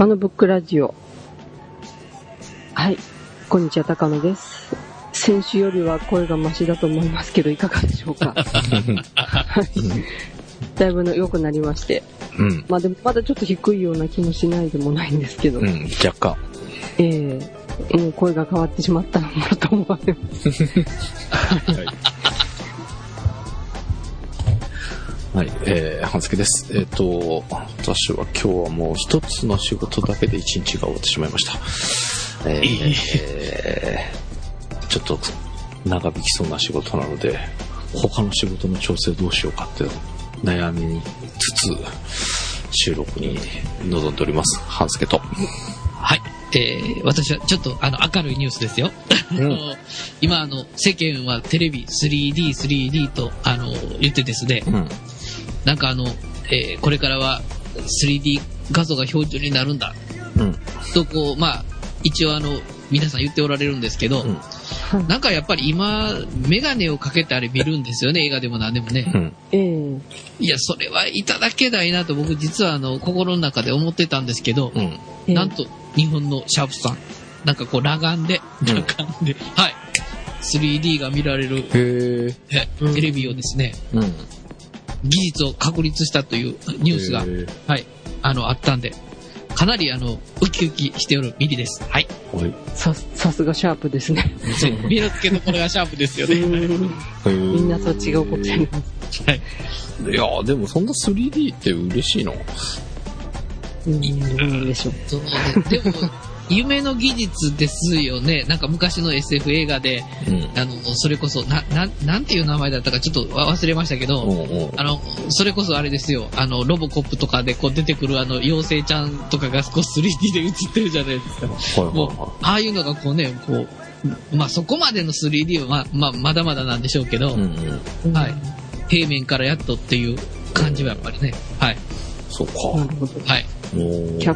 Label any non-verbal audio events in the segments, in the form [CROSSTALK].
高野ブックラジオ。はい。こんにちは、高野です。先週よりは声がマシだと思いますけど、いかがでしょうか？[LAUGHS] はい。だいぶの良くなりまして。うん。まあでも、まだちょっと低いような気もしないでもないんですけど。うん、若干。ええもう声が変わってしまったのだと思われます。はい、えー、半助です。えっ、と、私は今日はもう一つの仕事だけで一日が終わってしまいました。えーえーちょっと長引きそうな仕事なので、他の仕事の調整どうしようかって悩みつつ、収録に臨んでおります。半助と。はい。えー、私はちょっとあの明るいニュースですよ。あの今あの世間はテレビ 3D、3D とあの言ってですね、うん。なんかあの、えーこれからは 3D 画像が標準になるんだ。うん。とこう、まあ、一応あの、皆さん言っておられるんですけど、うん。なんかやっぱり今、メガネをかけてあれ見るんですよね、映画でも何でもね。うん。ええ。いや、それはいただけないなと僕実はあの、心の中で思ってたんですけど、うん。ええ。なんと、日本のシャープさん、なんかこう、裸眼で、うん。裸眼で、はい、3D が見られる。テレビをですね、うん。技術を確立したというニュースがはい、あの、あったんで、かなりあの、ウキウキしておるミリです。はい。はい。さ、さすがシャープですね。そう、見の付けどころがシャープですよね。[LAUGHS] みんなと違うことやります。はい。いやーでもそんな 3D って嬉しいのうん、どうなんでしょう。そうね。でも、夢の技術ですよね。なんか昔の SF 映画で、うん。あの、それこそ、な、な、なんていう名前だったかちょっと忘れましたけど、うんうんあの、それこそあれですよ、あの、ロボコップとかでこう出てくるあの、妖精ちゃんとかが少し 3D で映ってるじゃないですか。もうは、ああいうのがこうね、こう、まあそこまでの 3D はまあ、まあ、まだまだなんでしょうけど、い。うんうん。はい。平面からやっとっていう感じはやっぱりね、はい。そうか。なるほど。はい。キ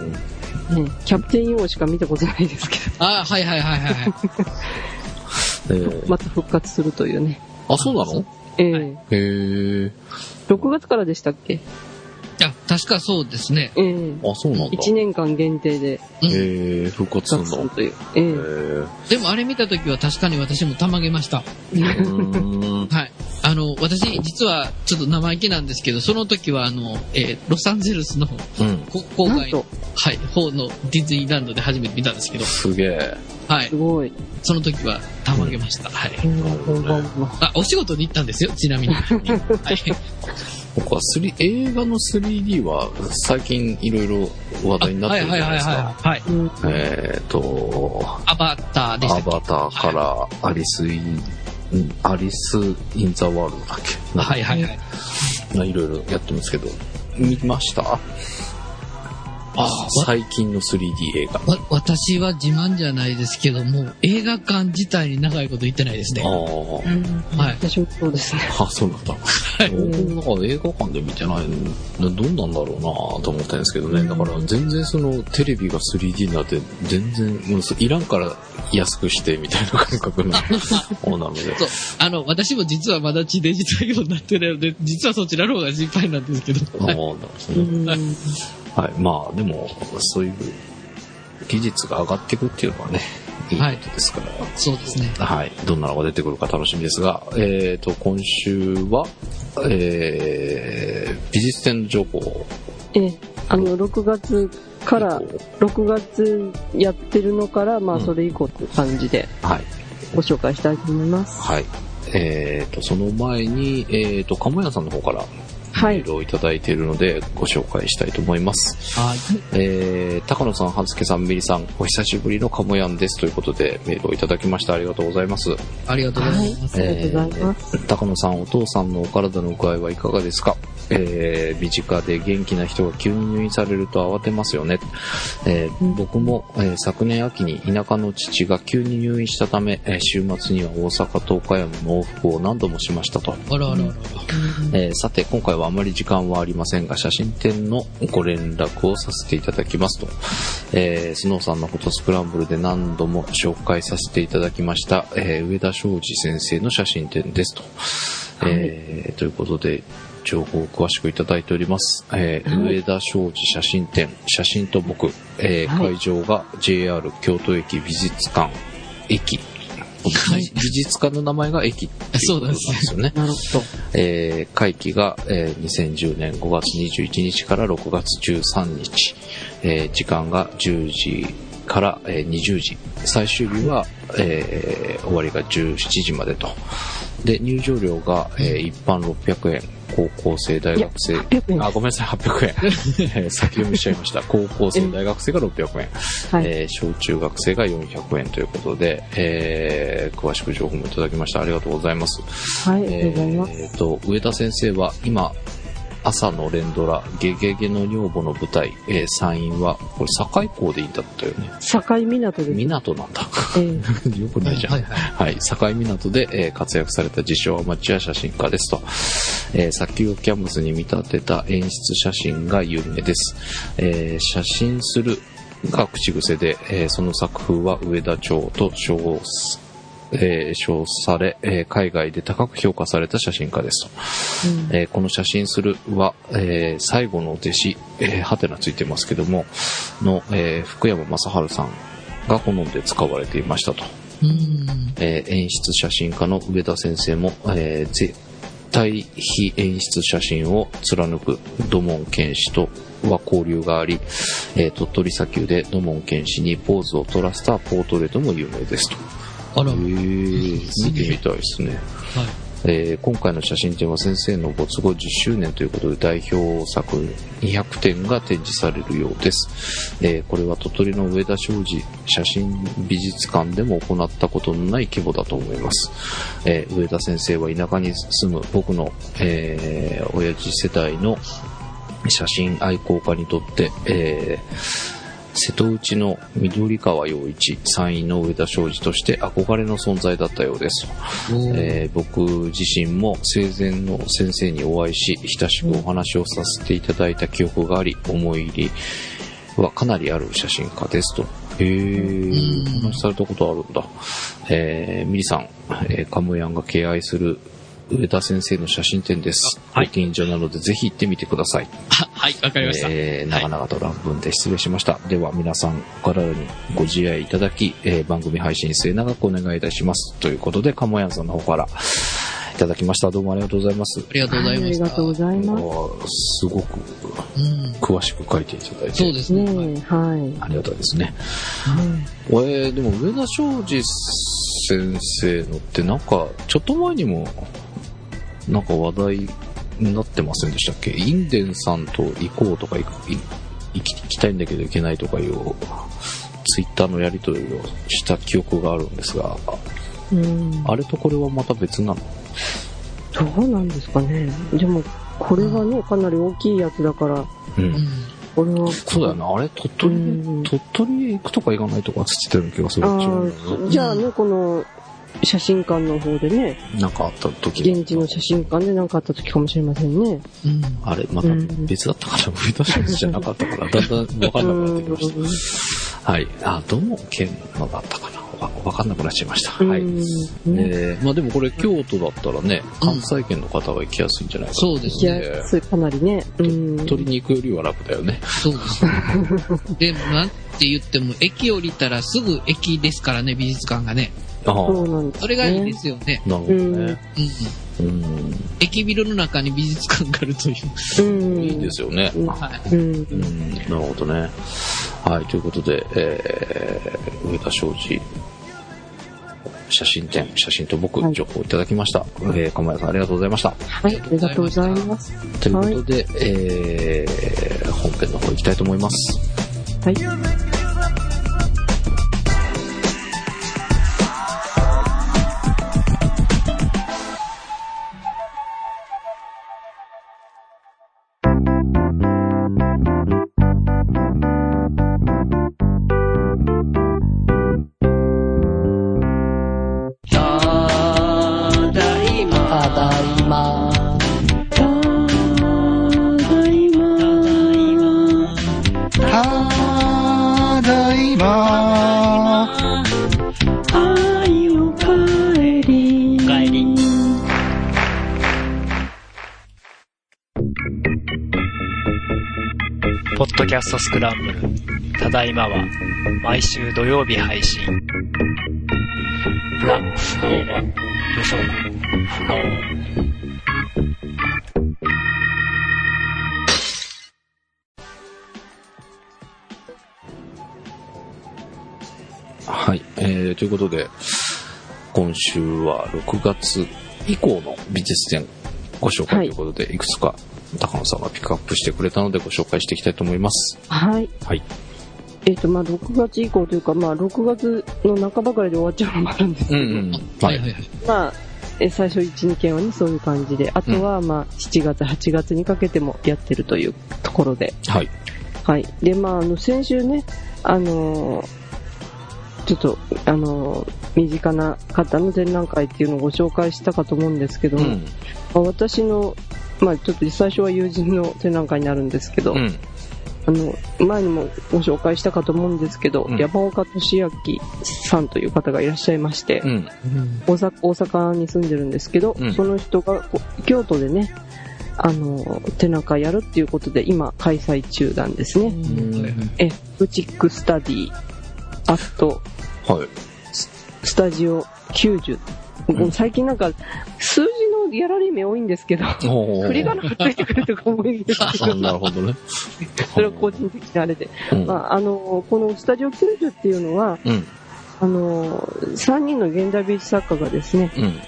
ャね、キャプテン EO しか見たことないですけああ、はいはいはいはいはい。[LAUGHS] えーど、また復活するというね。あ、そうなの？ええはいへえ。6月からでしたっけ？あ、確かそうですね。ええあ、そうなんだ。1年間限定でうんへえ、復活するの？復活するという。えへええ。でもあれ見たときは確かに私もたまげました。うーん。はい。あの、私、実はちょっと生意気なんですけど、その時はあの、えーロサンゼルスのうん。こ郊外のはい、方のディズニーランドで初めて見たんですけど、すげえ。はいす。ごい。その時はたまげました。はい。うん本番もあ、お仕事に行ったんですよ、ちなみに。[LAUGHS] はい。僕は3、映画の 3D は最近いろいろ話題になってるじゃないですか。はい。はい。うんえっと、アバターでしたっけ？アバターからアリス・イン、んアリス・イン・ザ・ワールドだっけ？はいはいはい。まあいろいろやってますけど、見ました？あ最近の 3D 映画。わ、私は自慢じゃないですけども、映画館自体に長いこと行ってないですね。あうんはい私もそうですね。あ、[LAUGHS] あ、そうなんだ。い僕なんか映画館で見てないの、どんなんだろうなと思ったんですけどね。だから全然そのテレビが 3D になって、全然、もういらんから安くしてみたいな感覚の [LAUGHS] ものなので。そう。あの、私も実はまだ地デジ対応になってないので、実はそちらの方が心配なんですけど。ああ、はいなるほどね。うんはい。まあ、でも、そういう技術が上がっていくっていうのはね、いいことですから。そうですね。はい。どんなのが出てくるか楽しみですが、えっ、と、今週は、えー、美術展の情報ええあの、6月から、6月やってるのから、まあ、うんそれ以降っていう感じではい。ご紹介したいと思います。はい。えっ、と、その前に、えっ、と、かもやさんの方からはいメー。ルをいただいているので、ご紹介したいと思います。はい。えー、高野さん、はずけさん、みりさん、お久しぶりのかもやんです。ということで、メールをいただきました。ありがとうございます。ありがとうござはいい。ます。ありがとうございます。高野さん、お父さんのお体の具合はいかがですか？えー、身近で元気な人が急に入院されると慌てますよね。えーうん僕も、えー昨年秋に田舎の父が急に入院したため、えー週末には大阪と岡山の往復を何度もしましたと。あらあらあら。えーさて、今回はあまり時間はありませんが、写真展のご連絡をさせていただきますと。えースノーさんのフォトスクランブルで何度も紹介させていただきました、えー上田昌司先生の写真展ですと。えーということで、情報を詳しくいただいております。えーはい上田商事写真展、写真と僕、えーはい会場が JR 京都駅美術館駅。はい美術館の名前が駅っていうことなんですよね。なるほど。えー会期が、えー2010年5月21日から6月13日、えー時間が10時から、えー20時、最終日は、えー終わりが17時までと。で、入場料が、えー一般600円、高校生、大学生、800円あ、ごめんなさい、800円。え [LAUGHS] ー先読みしちゃいました。[LAUGHS] 高校生、大学生が600円。はい。えー小中学生が400円ということで、えー詳しく情報もいただきました。ありがとうございます。はい、ありがとうございます。えーと、上田先生は今、朝の連ドラ、ゲゲゲの女房の舞台、えー、山陰は、これ、境港でいいんだったよね。境港です。港なんだ。えー [LAUGHS] よくないじゃん。はいはい。はい、境港で、えー活躍された自称アマチュア写真家ですと、えー、砂丘キャンバスに見立てた演出写真が有名です。えー写真するが口癖で、えーその作風は上田町と称すえー称され、えー海外で高く評価された写真家ですと。うんえーこの写真するは、えー最後の弟子、えー、はてなついてますけども、の、えー福山雅治さんが好んで使われていましたと。うん。えー演出写真家の上田先生も、えー絶対非演出写真を貫く土門健氏とは交流があり、えー鳥取砂丘で土門健氏にポーズを取らせたポートレートも有名ですと。あら、へはい。ー見てみたいですね。えー今回の写真展は先生の没後10周年ということで代表作200点が展示されるようです。えーこれは鳥取の上田商事写真美術館でも行ったことのない規模だと思います。えー上田先生は田舎に住む僕の、えー親父世代の写真愛好家にとって、えー瀬戸内の緑川陽一、山陰の上田商事として憧れの存在だったようです。えー僕自身も生前の先生にお会いし、親しくお話をさせていただいた記憶があり、思い入りはかなりある写真家ですと。へうんー、お話しされたことあるんだ。えー、ミリさん、えーカムヤンが敬愛する上田先生の写真展です。はいご近所なのでぜひ行ってみてください。あはい、わかりました。えーはい長々と乱文で失礼しました。では皆さんお体にご自愛いただき、えー番組配信末永くお願いいたします。ということで、かもやんさんの方からいただきました。どうもありがとうございます。ありがとうございました。ありがとうございます。すごくうん。詳しく書いていただいて。そうですね。はい。ありがたいですね。うんえーでも上田昌司先生のってなんか、ちょっと前にも、なんか話題になってませんでしたっけ？インデンさんと行こうとか行くい行き行きたいんだけど行けないとかいう、ツイッターのやりとりをした記憶があるんですが、うん。あれとこれはまた別なの？どうなんですかね。でも、これはね、かなり大きいやつだから、う。うんん。これは。そうだよな、あれ鳥取、うん鳥取へ行くとか行かないとかつってたような気がする。じゃあね、この、写真館の方でね、なんかあった時に現地の写真館で何かあった時かもしれませんね。うん。あれ、また別だったから、上田昌司じゃなかったから、だんだんわかんなくなってきました。はい。あ、どの県のだったかな？わわかんなくなっちゃいました。はい。うんねえーまあでもこれ京都だったらね、関西圏の方が行きやすいんじゃないかな？そうですいね。や、それかなりね。うん。取りに行くよりは楽だよね。そうですね。[LAUGHS] で、なんて言っても、駅降りたらすぐ駅ですからね、美術館がね。ああ、そうなんです、ね。それがいいですよね。なるほどね。うん。駅ビルの中に美術館があるという。うん。いいですよね。うんはい。うんう。ん、なるほどね。はい、ということで、えー、上田昌司、写真展、写真と僕、はい情報いただきました。えー、かまやさんありがとうございました。はい、ありがとうございます。ということで、えー、本編の方行きたいと思います。はい。ストスクランブル、ただいまは、毎週土曜日配信。ラ、フローラ、無職、不能。はい。えー、ということで、今週は6月以降の美術展ご紹介ということで、い、くつか高野さんがピックアップしてくれたのでご紹介していきたいと思います。はい。はい。えっ、と、まあ、6月以降というか、まあ、6月の半ばぐらいで終わっちゃうのもあるんですけど、うんうん。ははいい。はいはい。まあ、え最初1、2件はね、そういう感じで、あとは、まあ、7月、8月にかけてもやってるというところで、はい。はい。で、まあ、あの、先週ね、あのーちょっと、あのー身近な方の展覧会っていうのをご紹介したかと思うんですけども、うん。まあ私の、まあ、ちょっと最初は友人の展覧会になるんですけど、うん。あの、前にもご紹介したかと思うんですけど、うん山岡俊明さんという方がいらっしゃいまして、うん。うん大阪大阪に住んでるんですけど、うんその人が京都でね、あの、展覧会やるっていうことで今開催中なんですね。え、ブチックスタディ、アット、はい。スタジオ90。もう最近なんか、数字のギャラリー名多いんですけど、振り仮名がついてくるとか多いんですけ [LAUGHS] あど、なるほどね。[LAUGHS] それは個人的なあれで。うん。まあ、あの、このスタジオ90っていうのは、うん。あの、3人の現代美術作家がですね、うん。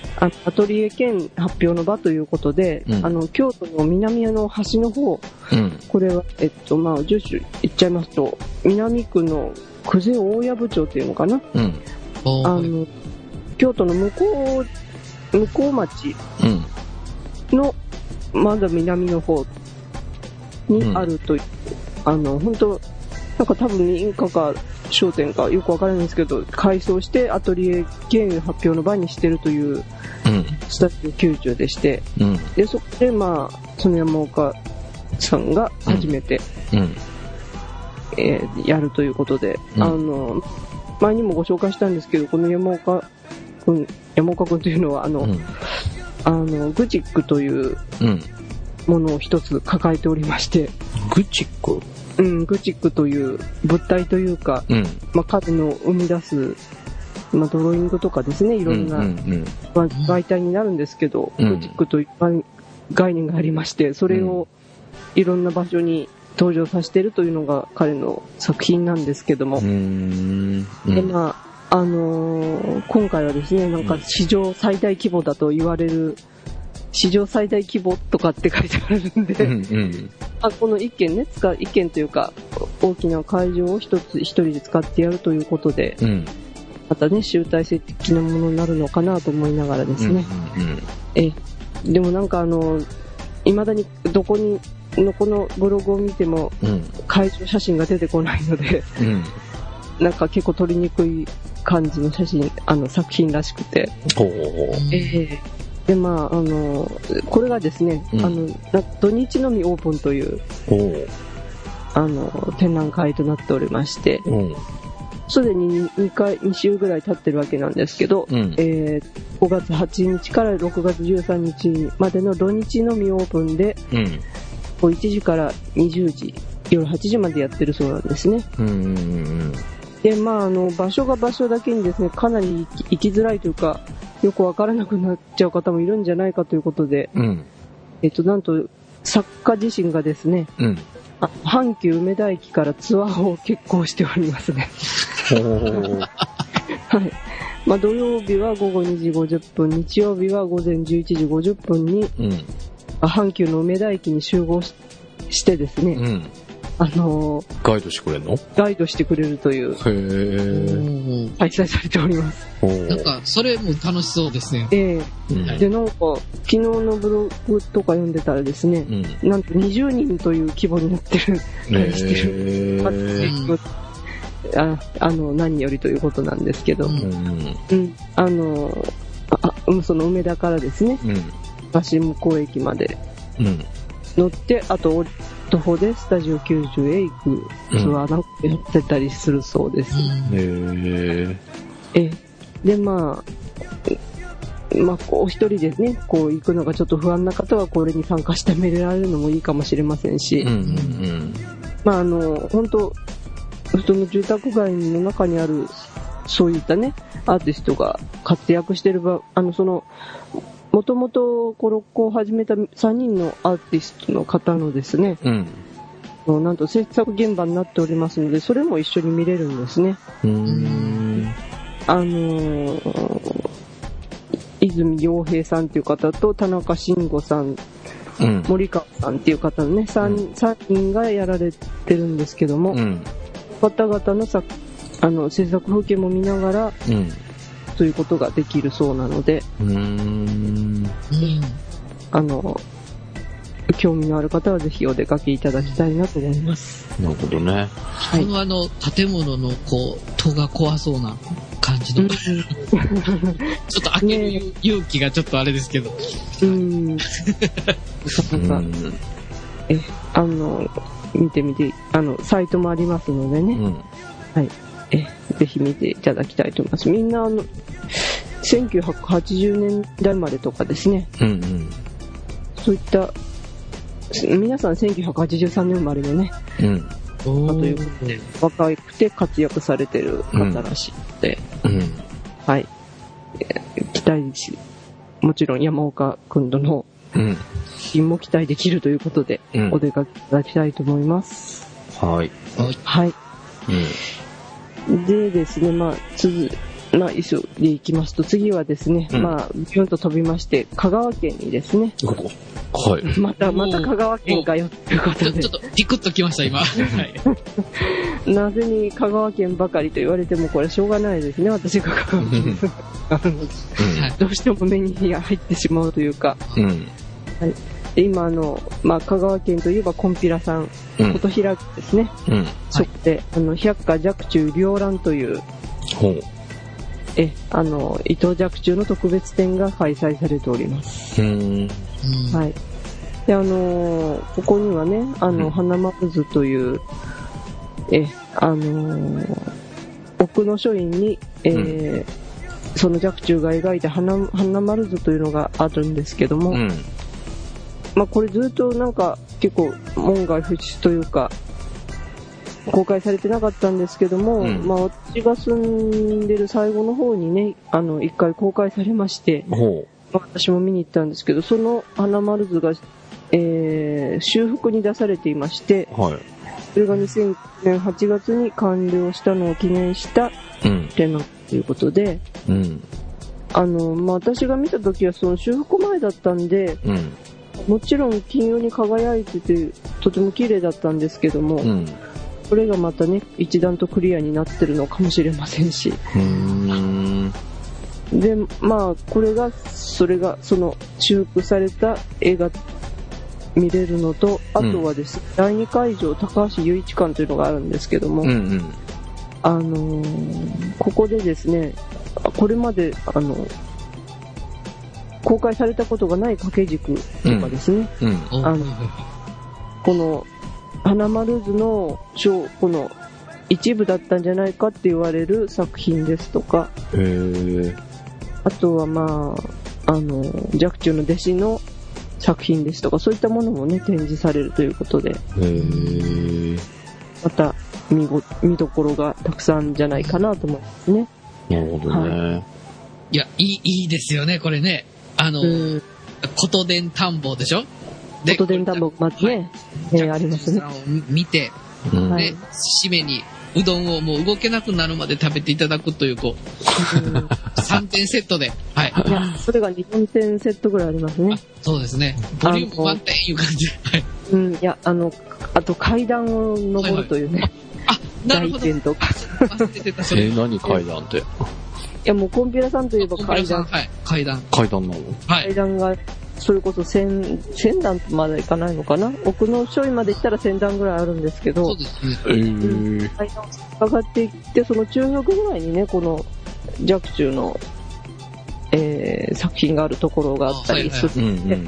アトリエ兼発表の場ということで、うんあの、京都の南の端の方、うん。これは、えっと、まあ、住所言っちゃいますと、南区の久世大藪町っていうのかな？うん。あの、京都の向こう、向こう町うん。の、まだ南の方にあるという、あの、本当なんか多分民家か商店かよくわからないんですけど、改装してアトリエ兼発表の場にしてるといううん。スタジオ90でして、うん。で、そこでまあ、その山岡さんが初めて、うん。えーやるということで、うんあの、前にもご紹介したんですけど、この山岡くん、山岡くんというのは、あの、うん。あの、グチックといううん。ものを一つ抱えておりまして、グチック？うん、グチックという物体というか、うん。まあ、彼の生み出す、まあ、ドローイングとかですね、いろんな、まあ媒体になるんですけど、うんグチックという概概念がありまして、それをいろんな場所に登場させているというのが彼の作品なんですけども、うん。うで、ん。まあ、あのー今回はですね、なんか史上最大規模だと言われる、史上最大規模とかって書いてあるんで、うんうん。あこの一軒ね、使う、一軒というか、大きな会場を一つ、一人で使ってやるということで、うん。またね、集大成的なものになるのかなと思いながらですね。うん。え、でもなんかあの、未だにどこに、のこのブログを見てもうん。会場写真が出てこないので、うん。なんか結構撮りにくい感じの写真、あの作品らしくて。ええで、まあ、あの、これがですね、うんあの、な土日のみオープンという。あの、展覧会となっておりまして、うん。すでに2回、2週ぐらい経ってるわけなんですけど、うん。えー5月8日から6月13日までの土日のみオープンで、うん。こう1時から20時、夜8時までやってるそうなんですね。うん。うん。で、まあ、あの、場所が場所だけにですね、かなり行きづらいというか、よくわからなくなっちゃう方もいるんじゃないかということで、うん。えっと、なんと、作家自身がですね、うん。あ阪急梅田駅からツアーを決行しておりますね。はい。まあ、土曜日は午後2時50分、日曜日は午前11時50分に、うん。あ阪急の梅田駅に集合ししてですね、うん。あのーガイドしてくれんの？へガイドしてくれるという、え。お開催されております。ほなんか、それも楽しそうですね。ええうん。で、なんか、昨日のブログとか読んでたらですね、うん。なんと20人という規模になってる、へしてるえ。[LAUGHS] ああの、何よりということなんですけど、ううん。うん、あの、あその梅田からですね、うん。橋向こう駅までうん。乗って、あと、徒歩でスタジオ90へ行くツアーなんかやってたりするそうです。うんへえ。えで、まあ、まあ、お一人でね、こう行くのがちょっと不安な方はこれに参加してみられるのもいいかもしれませんし、うん。うん。まあ、あの、本当その住宅街の中にある、そういったね、アーティストが活躍してる場、あの、その、もともとコロッコを始めた3人のアーティストの方のですね、うん。のなんと制作現場になっておりますので、それも一緒に見れるんですね。あのー泉洋平さんっていう方と田中慎吾さん、うん。森川さんっていう方のね、3, 三人がやられてるんですけども、うん。方々の作あの制作風景も見ながらうん。ということができるそうなので、うーん。うん。あの、興味のある方はぜひお出かけいただきたいなと思います。なるほどね。はいこのあの、建物のこう、戸が怖そうな感じの、[LAUGHS] ちょっと開ける勇勇気がちょっとあれですけど。うん。なうかなか、ん。え、あの、見てみて、あの、サイトもありますのでね、うん。え、ぜひ見ていただきたいと思います。みんな、あの、1980年代までとかですね、うん。うん。そういった、皆さん1983年生まれのね、うん。まあということで、若くて活躍されてる方らしいので、うん。はい。えー期待し、もちろん山岡くんとのうん。品も期待できるということで、うんお出かけいただきたいと思います。はい。はい。うん。でですね、まあ、続、まあ、一緒でいきますと、次はですね、うんまあ、ビュンと飛びまして、香川県にですね、はい。また、また香川県かよっていうこちょ、とでちょっ、と、ピクッときました、今。はい。[LAUGHS] なぜに香川県ばかりと言われても、これしょうがないですね、私が香川県 [LAUGHS] あるのどうしても目に入ってしまうというか、うん。で今あの、まあ、香川県といえばコンピラさん、うん。琴平ですね、うん。そこで、あの、百花若冲両覧という、ほう。え、あの、伊藤若冲の特別展が開催されております。うん。うんはい。で、あのーここにはね、あの、うん花まずという、え、あのー奥の書院に、えーその若冲が描いた花花丸図というのがあるんですけども、うん。まあこれずっとなんか結構門外不出というか、公開されてなかったんですけども、うんまあ私が住んでる最後の方にね、あの、一回公開されまして、ほまあ私も見に行ったんですけど、その花丸図が、えー修復に出されていまして、う。はい。それが2009年8月に完了したのを記念したうん。展覧ということで、うん。あの、まあ、私が見た時はその修復前だったんで、うん。もちろん金色に輝いてて、とても綺麗だったんですけども、うん。これがまたね、一段とクリアになってるのかもしれませんし。うん。で、まあ、これが、それが、その、修復された絵が見れるのと、あとはですね、第2会場、高橋雄一館というのがあるんですけども、うん。うん。あのーここでですね、これまで、あの、公開されたことがない掛け軸とかですね、うん。おあのこの、花丸図の章、この、一部だったんじゃないかって言われる作品ですとか。あとはまあ、あの、若冲の弟子の作品ですとか、そういったものもね、展示されるということで。また見ご、見どころがたくさんじゃないかなと思いますね。なるほどね。いや、いい、いいですよね、これね。あの、うん。琴伝田んぼでしょ？琴伝田んぼ、まずね、えーありますね。さんを見て、うん。はいね、締めに、うどんをもう動けなくなるまで食べていただくという、こう、うん3点セットで。はい。いや、それが2、4点セットぐらいありますねあ。そうですね。ボリューム満点いう感じ。はい。うん、いや、あの、あと階段を登るというね、あ、なる大ほど。点とか。忘れてた、それ。え、何階段って？いや、もうコンピラさんといえば階段。はい。階段。階段なの？はい。階段が、それこそ千、千段までいかないのかな？奥のちょいまで行ったら千段ぐらいあるんですけどそう、ですね。ええ。階段を上がっていって、その中腹ぐらいにね、この、若冲の、えー、作品があるところがあったりするうんうんんで、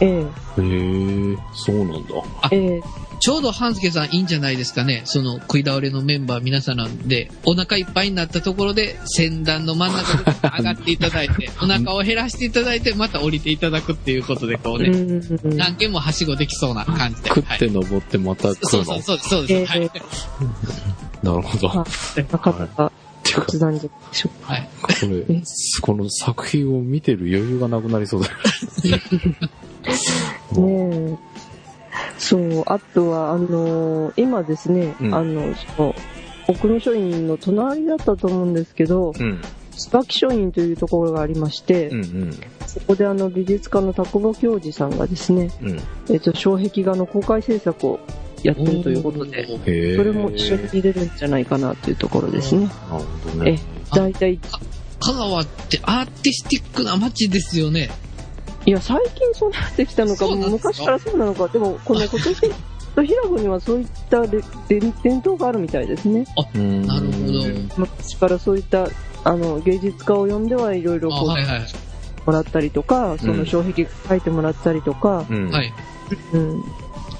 ええうん。へえ、そうなんだ。ええちょうど半助さんいいんじゃないですかね。その食い倒れのメンバー皆さんなんで、お腹いっぱいになったところで、先端の真ん中で上がっていただいて、[LAUGHS] お腹を減らしていただいて、また降りていただくっていうことで、こうね、うん何件もはしごできそうな感じで。食ってはい登ってまた来るの？そうそう、そうそうです。はい。え [LAUGHS] なるほど。はいなかなか決断でしょうはい。これ、この作品を見てる余裕がなくなりそうだよ。か。[LAUGHS] ねえ。そう、あとは、あのー今ですね、うんあの、その、奥の書院の隣だったと思うんですけど、うん。椿書院というところがありまして、うんうん。そこであの美術家の田久保教授さんがですね、うん。えっ、と、障壁画の公開制作をやってるということで。それも一緒に見れるんじゃないかなというところですね。なるほどね。だいたい、香川ってアーティスティックな街ですよね。いや、最近そうなってきたのか、か？昔からそうなのか、でも、この今年と平子にはそういったれ伝伝統があるみたいですね。うんなるほど。昔からそういった、あの、芸術家を呼んではいろいろあ、こう、はいはい。もらったりとか、その障壁画描いてもらったりとか、うん。はい。うん、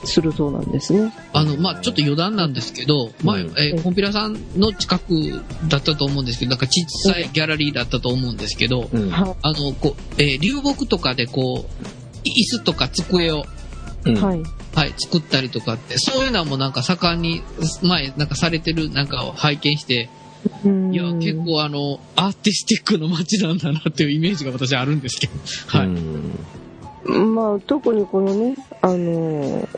するそうなんですね。あの、まあ、ちょっと余談なんですけど、前、うんえーコンピラさんの近くだったと思うんですけど、なんか小さいギャラリーだったと思うんですけど、うん。はあの、こう、えー流木とかでこう、い椅子とか机を、うんはい。はい、作ったりとかって、そういうのもなんか盛んに、前、なんかされてるなんかを拝見して、うんいや、結構あの、アーティスティックの街なんだなっていうイメージが私あるんですけど、はい。うんまあ、特にこのね、あのー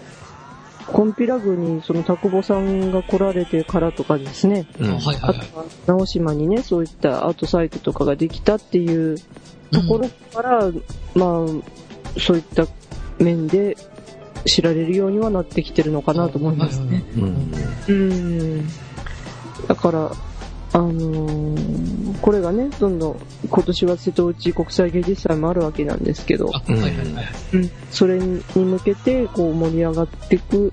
コンピラグにその田久保さんが来られてからとかですね、うん。はいはいはい。あとは直島にね、そういったアートサイトとかができたっていうところから、まあ、そういった面で知られるようにはなってきてるのかなと思いますね。うん。うん。だから、あのーこれがね、どんどん、今年は瀬戸内国際芸術祭もあるわけなんですけど、あ、はいはいはい。うん、それに向けてこう盛り上がっていく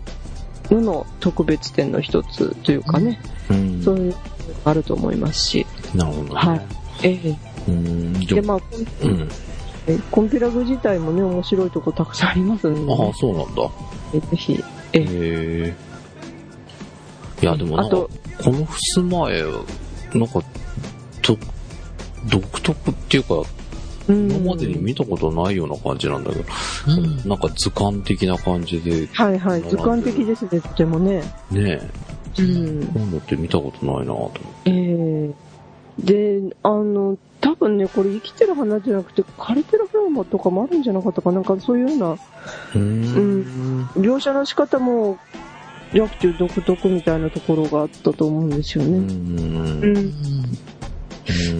のの特別展の一つというかね、うん。そういうのがあると思いますし、なるほどね。はい。ええうん。で、まあ、コンうん。えコンピラグ自体もね、面白いとこたくさんありますんで、ああね、、そうなんだ。ぜひ、ええへえ。いや、でもなんかあと、この襖絵、なんか、と、独特っていうか、うん今までに見たことないような感じなんだけど、うん。なんか図鑑的な感じで、はいはい、図鑑的ですね、とてもね。ねえ、うん。こういうのって見たことないなと思って。ええで、あの、多分ね、これ生きてる花じゃなくて、枯れてる花とかもあるんじゃなかったかなんかそういうようなうーん。描写の仕方も、薬中独特みたいなところがあったと思うんですよう。ね。うん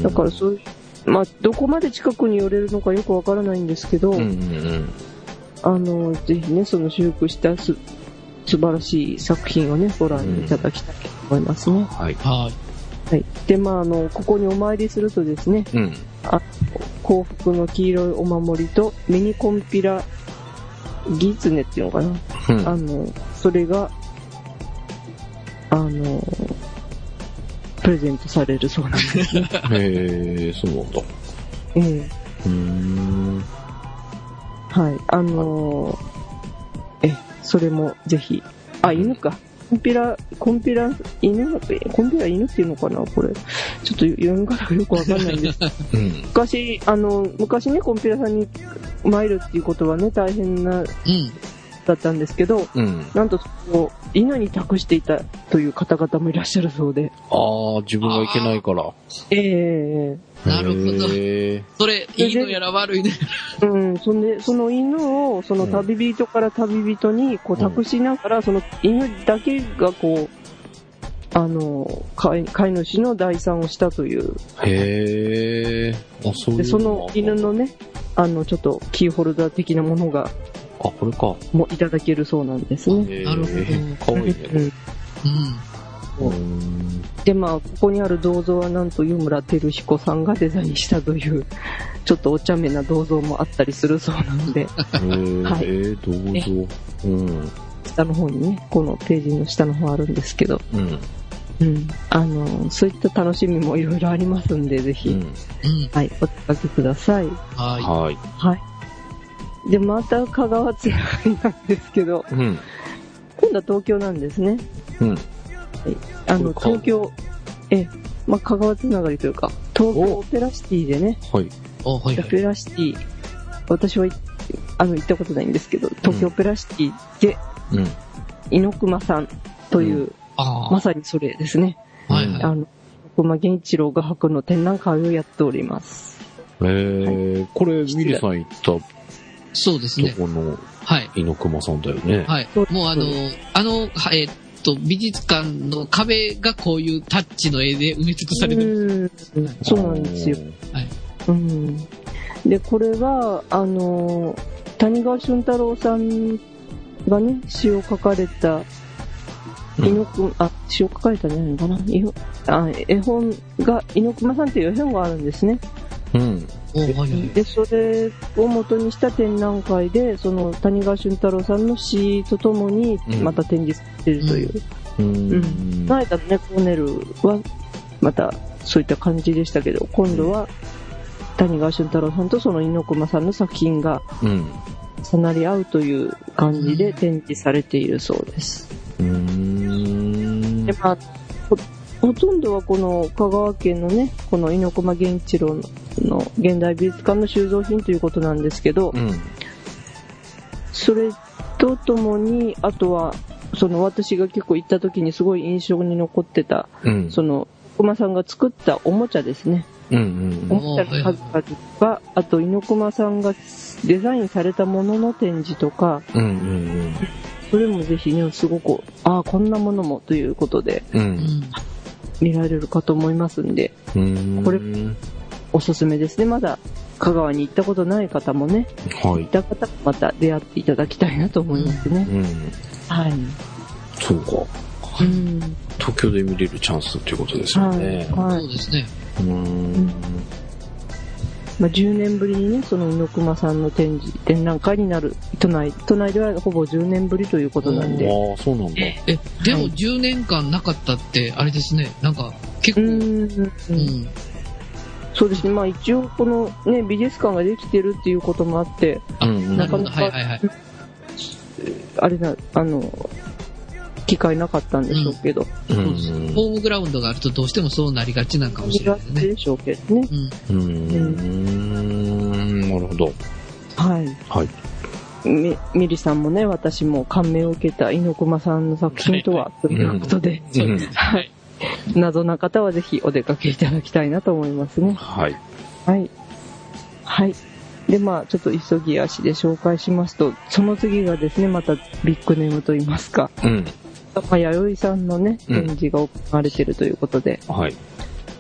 だからそういう、まあ、どこまで近くに寄れるのかよくわからないんですけど、うんうんあの、ぜひね、その修復したす素晴らしい作品をね、ご覧いただきたいと思いますうん。ね。はい。はい。はい。で、まあ、あの、ここにお参りするとですね、うん。幸福の黄色いお守りとミニコンピラギツネっていうのかな。うんあの、それが、あの、プレゼントされるそうなんです。[LAUGHS] へえ、そうなんだ。ええうーん。はい。あのーえ、それもぜひ。あ、犬か。コンピラ、コンピラ、犬、えコンピラ犬っていうのかなこれ。ちょっと読み方がよくわかんないんです。[LAUGHS] うん。昔、あの、昔ね、コンピラさんに参るっていうことはね、大変な、うん。だったんですけど、うん。なんと、こう犬に託していたという方々もいらっしゃるそうで。ああ、自分がいけないから。ええなるほど。それ、いいのやら悪いのやうん、そんで、その犬を、その旅人から旅人に、こう、託しながら、その犬だけが、こう、あの、飼い飼い主の代産をしたという。へえ。あ、そういうで、その犬のね、あの、ちょっと、キーホルダー的なものが、あ、これか。もういただけるそうなんですね。なるほどかわいいね。うん。で、まあ、ここにある銅像はなんと湯村照彦さんがデザインしたという、ちょっとお茶目な銅像もあったりするそうなので、へえ、はいえどうぞ。うん。下の方にね、このページの下の方あるんですけど、うん。うん。あの、そういった楽しみもいろいろありますんで、ぜひ、うん。うん。はい、お出かけください。ははい。はい。で、また香川つながりなんですけど、うん。今度は東京なんですね。うん。あの、東京、え、まあ、香川つながりというか、東京おオペラシティでね、はい。あ、はいはい。オペラシティ、私はいあの行ったことないんですけど、東京オペラシティで、うん。猪熊さんという、あまさにそれですね。あ、はいはい。あの、猪熊源一郎画伯の展覧会をやっております。えー、これ、ミリさん行ったとそうですね。このはい。猪熊さんだよね。はい。もうあの、あの、はえーっと、美術館の壁がこういうタッチの絵で埋め尽くされてる。うんそうなんですよ。うん。で、これは、あの、谷川俊太郎さんがね、詩を書かれた、うん猪熊、あ、詩を書かれたんじゃないのかな？あ絵本が、猪熊さんっていう絵本があるんですね。うん。で、それを元にした展覧会で、その谷川俊太郎さんの詩とともにうんまた展示されているという。うん。うんこの間のね、コーネルは、またそういった感じでしたけど、今度は谷川俊太郎さんとその猪熊さんの作品がうん。重なり合うという感じで展示されているそうです。うん。で、まあ、ほほとんどはこの香川県のね、この猪熊源一郎のの現代美術館の収蔵品ということなんですけど、うん。それとともに、あとは、その私が結構行った時にすごい印象に残ってた、うん。その、熊さんが作ったおもちゃですね。うん。おもちゃの数々とか、あと猪熊さんがデザインされたものの展示とか、うん。うん。それもぜひね、すごく、ああ、こんなものもということでう。うんん。見られるかと思いますんで、うん。これおすすめですね。まだ香川に行ったことない方もね、はい行っ。た方もまた出会っていただきたいなと思いますね。うん。はい。そうか。うん。東京で見れるチャンスっていうことですよね。はい。そうですね。うん。まあ、10年ぶりにね、その猪熊さんの展示、展覧会になる、都内、都内ではほぼ10年ぶりということなんで。ああ、そうなんだ。え、でも10年間なかったって、あれですね。なんか、結構、うーん。うん。そうですね。まあ一応このね、美術館ができてるっていうこともあって、あ、うん。なかなかはいはいはい。あれな、あの、機会なかったんでしょうけど、うん。ホームグラウンドがあるとどうしてもそうなりがちなん。かもしれないですね。でしょうけどね。うん。うん。なるほど。はい。はい。み、ミリさん。もね、私も感銘を受けた猪熊さん。の作品とは、ということで、うん。はい。謎な方はぜひお出かけいただきたいなと思いますね。はい。はい。はい。で、まあ、ちょっと急ぎ足で紹介しますと、その次がですね、またビッグネームといいますか、うん。まあ、弥生さんのね、うん展示が行われているということで、はい。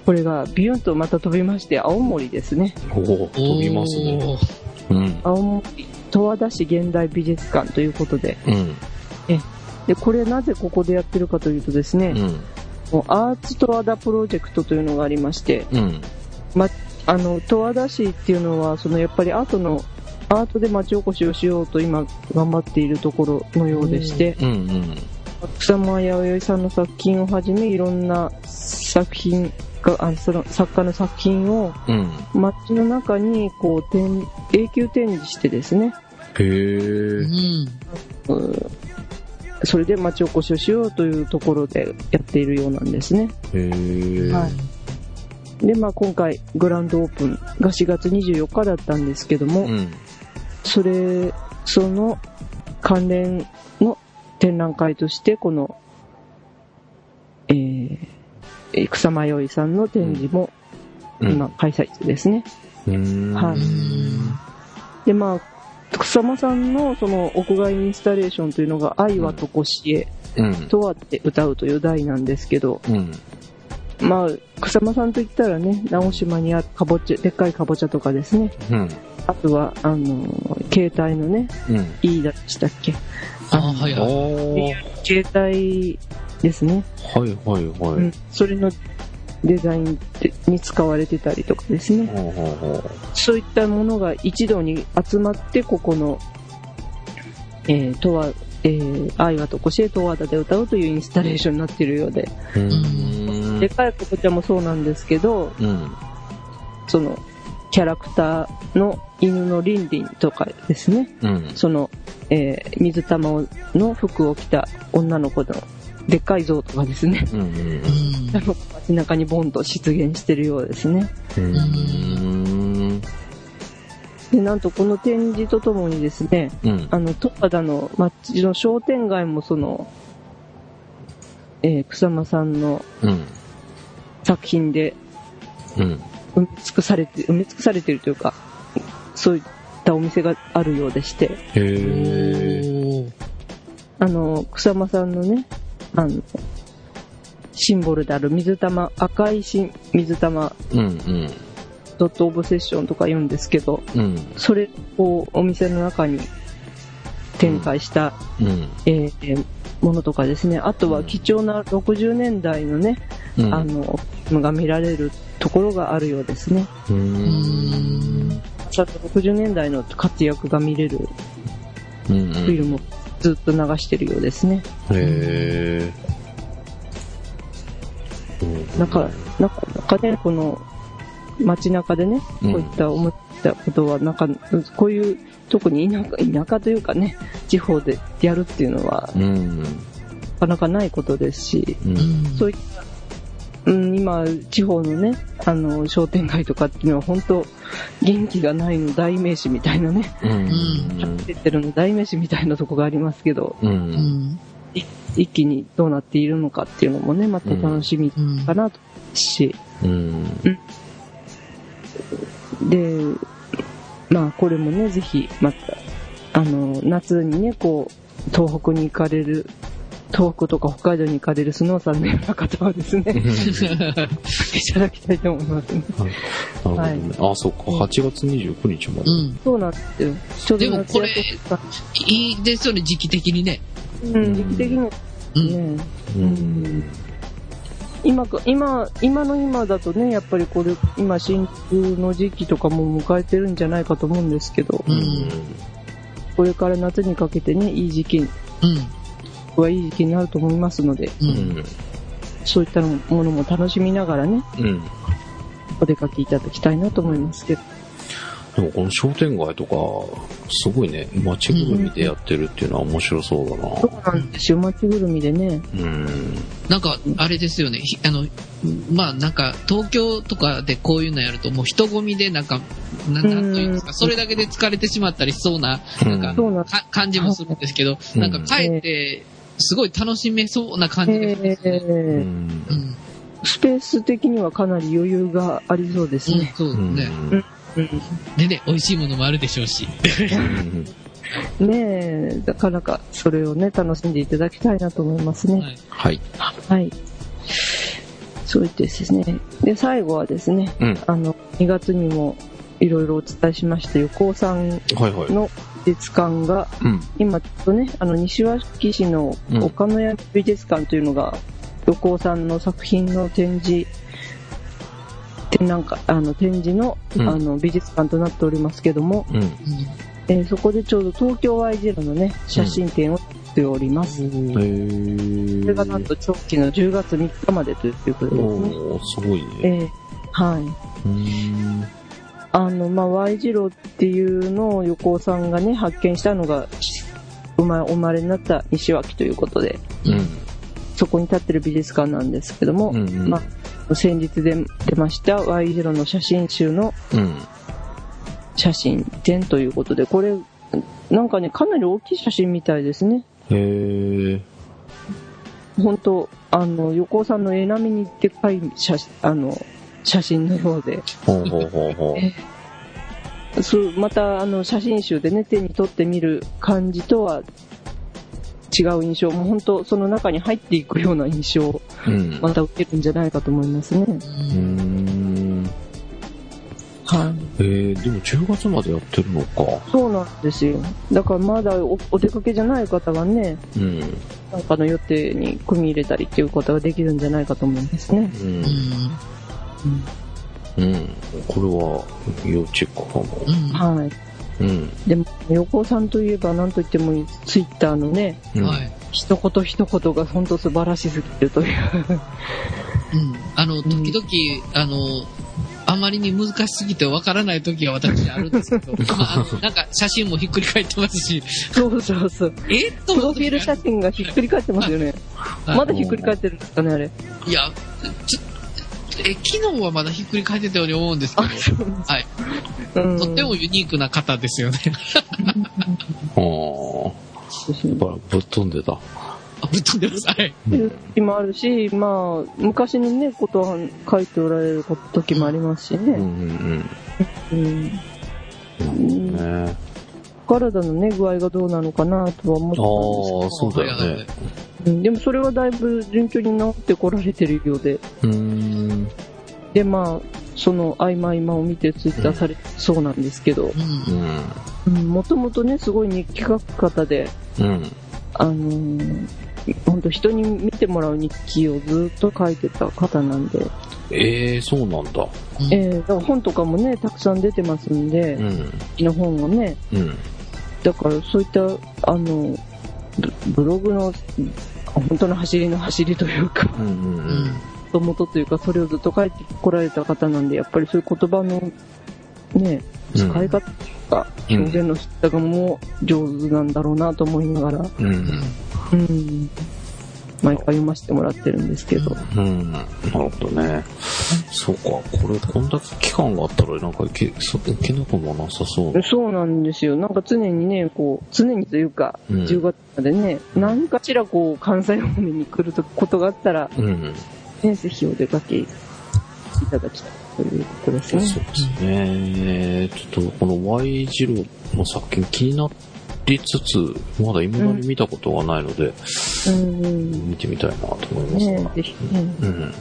これがビュンとまた飛びまして、青森ですね。おお、飛びますね。うん。青森、十和田市現代美術館ということで、うん。で、これなぜここでやってるかというとですね、うん。もうアーツ十和田プロジェクトというのがありまして、うん。あの、十和田市っていうのは、そのやっぱりアートの、アートで町おこしをしようと今頑張っているところのようでして、うん。うん。草間彌生さんの作品をはじめいろんな作品が、あその作家の作品をうん。街の中にこう展永久展示してですね、へえ。それで町おこしをしようというところでやっているようなんですね。へえ。はいで、まあ今回グランドオープンが4月24日だったんですけども、うん。それ、その関連の展覧会として、この、えーえー草間彌生さんの展示もうん今開催中ですね。うん。はいうんで、まあ、草間さんのその屋外インスタレーションというのが、愛はとこしえ、うん。とはって歌うという題なんですけど、うん。まあ、草間さんといったらね、直島にあるかぼちゃ、でっかいかぼちゃとかですね。うん。あとは、あの、携帯のね、うん。いいだでしたっけ？あはいあはい。あ。携帯ですね。はいはいはうんい。。それのデザインに使われてたりとかですね。ほうほうほそういったものが一堂に集まって、ここの、えー、とは、えー、愛はとこしえとわだで歌うというインスタレーションになっているようで、う。うん。でかいかぼちゃもそうなんですけど、うん。その、キャラクターの犬のリンリンとかですね、うん。その、えー水玉の服を着た女の子のでっかい像とかですね、うん。うん [LAUGHS] 街中にボンと出現してるようですね。うん。で、なんとこの展示とともにですね、うん。あの、十和田の街の商店街もその、えー草間さんのうん。作品でうん。埋め尽くされて、埋め尽くされてるというか、そういったお店があるようでして、へあの、草間さんのね、あの、シンボルである水玉、赤いし水玉うん。うん。ドットオブセッションとか言うんですけど、うん。それをお店の中に展開した、うん。えーものとかですね、あとは貴重な60年代のね、うん。あの、が見られるところがあるようですね。う。うんんちゃんと60年代の活躍が見れるうん。フィルムをずっと流してるようですね。へー。なんか、なんか、なんかね、この街中でね、こういった思ったことは、なんか、こういう、特に田舎、田舎というかね、地方でやるっていうのは、うん。なかなかないことですし、そういった、うん、今、地方のね、あの、商店街とかっていうのは、本当元気がないの代名詞みたいなね、うん。出てるの代名詞みたいなとこがありますけど、う。うんん一気にどうなっているのかっていうのもね、また楽しみうんかなと思うし、うん。で、まあ、これもね、ぜひ、また、あの、夏にね、こう、東北に行かれる、東北とか北海道に行かれるスノーさんのような方はですね、[LAUGHS] いただきたいと思いますね。なるほどね。あ、そっか。8月29日まで。うんそうなんですよ。ちょうどでもこれいいですよね、時期的にね。うん、時期的にはうん。ね、ううんん。今か、今、今の今だとね、やっぱりこれ、今、新風の時期とかも迎えてるんじゃないかと思うんですけど、うんこれから夏にかけてね、いい時期うん。はいい時期になると思いますので、う。うんん。そういったものも楽しみながらね、うん。お出かけいただきたいなと思いますけど。でもこの商店街とか、すごいね、街ぐるみでやってるっていうのは面白そうだな。そうなんですよ、街ぐるみでね。うん。なんか、あれですよね。ひあの、まあなんか、東京とかでこういうのやると、もう人混みでなんか、ななんというんですか、それだけで疲れてしまったりしそうな、なんか、感じもするんですけど、うんなんか帰って、すごい楽しめそうな感じがしますえーん。うん。スペース的にはかなり余裕がありそうですうんね。そうですね。うんでね、美味しいものもあるでしょうし。うんねえ、なかなかそれをね、楽しんでいただきたいなと思いますね。はい。はい。はい。そう言ってですね。で、最後はですね、うん。あの、2月にもいろいろお伝えしました横尾さんはいはい。の美術館が、うん。今ちょっとね、あの、西脇市の岡野山美術館というのが、横尾さんの作品の展示、展覧会、あの、展示の、うんあの、美術館となっておりますけども、うん。えーそこでちょうど東京 Y ゼロのね、写真展をやっております。それがなんと長期の10月3日までということですね。おー、すごいね。えーはい。あの、まあ、Y 字路っていうのを横尾さんがね、発見したのが、生まお生まれになった西脇ということで、うん。そこに立ってる美術館なんですけども、うんうんまあ、先日で出ました Y 字路の写真集のうん。写真展ということで、これ、なんかね、かなり大きい写真みたいですね。へー。本当あの、横尾さんの絵並みにでっかい写あの写真のようで、ほうほうほうほう。そうまたあの写真集でね、手に取ってみる感じとは違う印象、もう本当その中に入っていくような印象をうん。また受けるんじゃないかと思いますね。うーん。はい。えー、でも10月までやってるのか。そうなんですよ。だからまだおお出かけじゃない方はね、うん。なんかの予定に組み入れたりっていうことができるんじゃないかと思いますね。う。うんん。うん。これは、要チェックかも。うん。はい。うん。でも、横尾さんといえば何と言ってもツイッターのね、うんはい。一言一言が本当素晴らしすぎるという。うん。あの、時々、あの、あ、あまりに難しすぎてわからない時は私あるんですけど、[LAUGHS] まあ、なんか写真もひっくり返ってますし、そうそうそう。え？っとプロフィール写真がひっくり返ってますよね。はいまだひっくり返ってるんですかね、あれ。いや、ちょえ、昨日はまだひっくり返ってたように思うんですけど、はい。うん。とってもユニークな方ですよね。あーですねやっぱぶっ飛んでた。あぶっ飛んでます。はい。いう時もあるし、まあ、昔にね、ことは書いておられる時もありますしうんうね。んうん。うん。ね。体のね、具合がどうなのかなとは思ああ、ったんそうだよね。でもそれはだいぶ順調に治ってこられてるようで、うーん。で、まあ、その合間合間を見てツイッターされてそうなんですけど。もともとね、すごい日記書く方で、うん。あのー、本当人に見てもらう日記をずっと書いてた方なんで、ええそうなんだ。うんえー、だから本とかもね、たくさん出てますんで、うん。好きな本をね、うん。だからそういった、あの、ブブログの、本当の走りの走りというか、うんうんううんん。元々というか、それをずっと書いてこられた方なんで、やっぱりそういう言葉の、ね、うん使い方とか、うん表現の仕方がもう上手なんだろうなと思いながら、うん。うん、毎回読ませてもらってるんですけど、うん。なるほどね。そうか。これ、こんだけ期間があったら、なんかいけ、そいけなくもなさそう。そうなんですよ。なんか常にね、こう、常にというか、うん10月までね、何かしらこう、関西方面に来ることがあったら、うん。ね、ぜひお出かけいただきたいということですね。そうですね。ちょっと、この Y 字路の作品気になりつつ、まだ未だに見たことがないので、うんうん。見てみたいなと思いますが。ねぜひね。うん。うん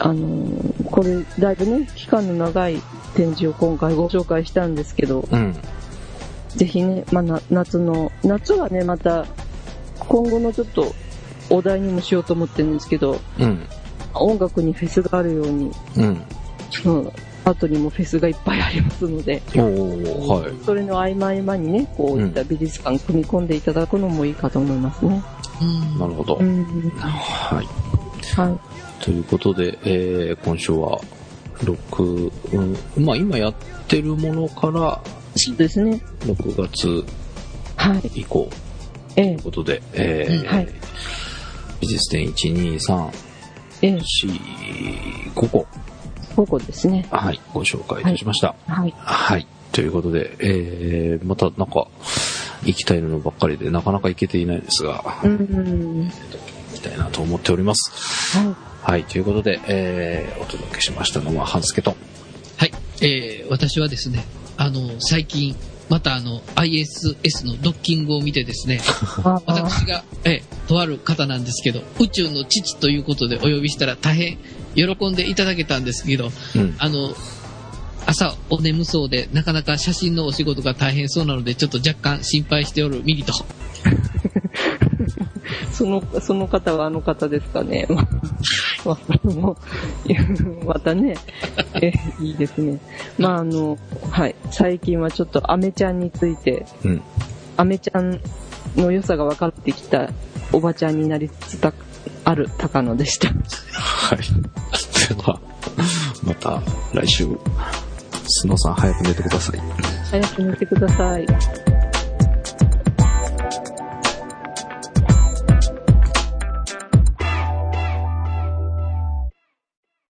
あのーこれ、だいぶね、期間の長い展示を今回ご紹介したんですけど、うん。ぜひね、まあ、な夏の、夏はね、また、今後のちょっと、お題にもしようと思ってるんですけど、うん。音楽にフェスがあるように、うん。後にもフェスがいっぱいありますので、はい。それの合間合間にね、こういった美術館組み込んでいただくのもいいかと思いますね。うんなるほど。うん。はい。はい。ということで、えー、今週は、6、うん、まあ今やってるものから、そうですね。6月はい。以降ええということで、えーうんはい美術展1、2、3、ええ4、5個、午後ですね。はい、ご紹介いたしました。はい。はい。ということで、えー、またなんか、行きたいのばっかりで、なかなか行けていないですが、うん。行きたいなと思っております。はい。はい、ということで、えー、お届けしましたのは、半助と。はい。えー、私はですね、あの、最近、またあの、ISS のドッキングを見てですね、私が、えー、とある方なんですけど、宇宙の父ということでお呼びしたら大変喜んでいただけたんですけど、うん。あの、朝お眠そうで、なかなか写真のお仕事が大変そうなので、ちょっと若干心配しておるミリと。[LAUGHS] その、その方はあの方ですかね。[LAUGHS] まあ、もうまたね、[LAUGHS] え、いいですね。まああの、はい。最近はちょっとアメちゃんについて、うん。アメちゃんの良さが分かってきたおばちゃんになりつつたある高野でした。はい。では、また来週、スノさん早く寝てください。早く寝てください。